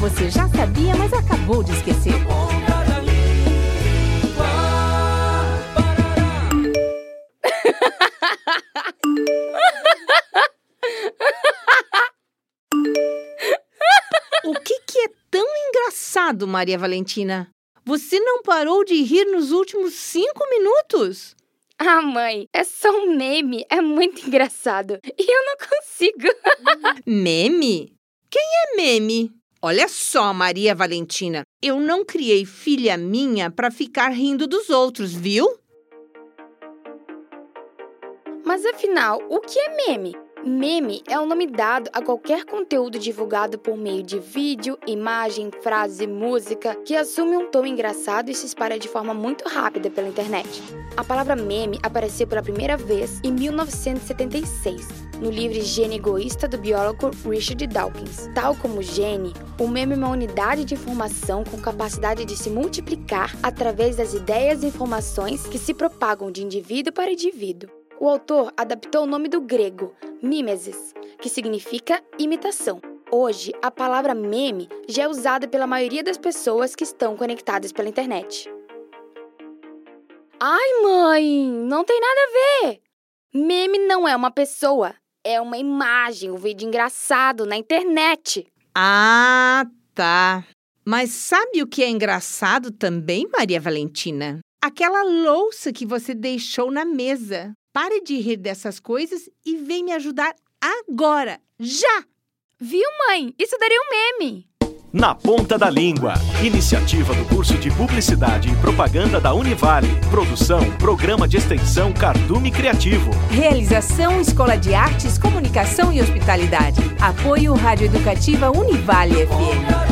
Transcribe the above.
você já sabia, mas acabou de esquecer. O que, que é tão engraçado, Maria Valentina? Você não parou de rir nos últimos cinco minutos? Ah, mãe, é só um meme. É muito engraçado. E eu não consigo. Meme? Quem é meme? Olha só, Maria Valentina, eu não criei filha minha para ficar rindo dos outros, viu? Mas afinal, o que é meme? Meme é o nome dado a qualquer conteúdo divulgado por meio de vídeo, imagem, frase, música que assume um tom engraçado e se espalha de forma muito rápida pela internet. A palavra meme apareceu pela primeira vez em 1976, no livro Gene Egoísta do biólogo Richard Dawkins. Tal como gene, o meme é uma unidade de informação com capacidade de se multiplicar através das ideias e informações que se propagam de indivíduo para indivíduo. O autor adaptou o nome do grego, mimesis, que significa imitação. Hoje, a palavra meme já é usada pela maioria das pessoas que estão conectadas pela internet. Ai, mãe, não tem nada a ver! Meme não é uma pessoa, é uma imagem, um vídeo engraçado na internet. Ah, tá. Mas sabe o que é engraçado também, Maria Valentina? Aquela louça que você deixou na mesa. Pare de rir dessas coisas e vem me ajudar agora, já! Viu, mãe? Isso daria um meme. Na Ponta da Língua. Iniciativa do curso de Publicidade e Propaganda da Univale. Produção, Programa de Extensão Cardume Criativo. Realização Escola de Artes, Comunicação e Hospitalidade. Apoio Rádio Educativa Univale FM.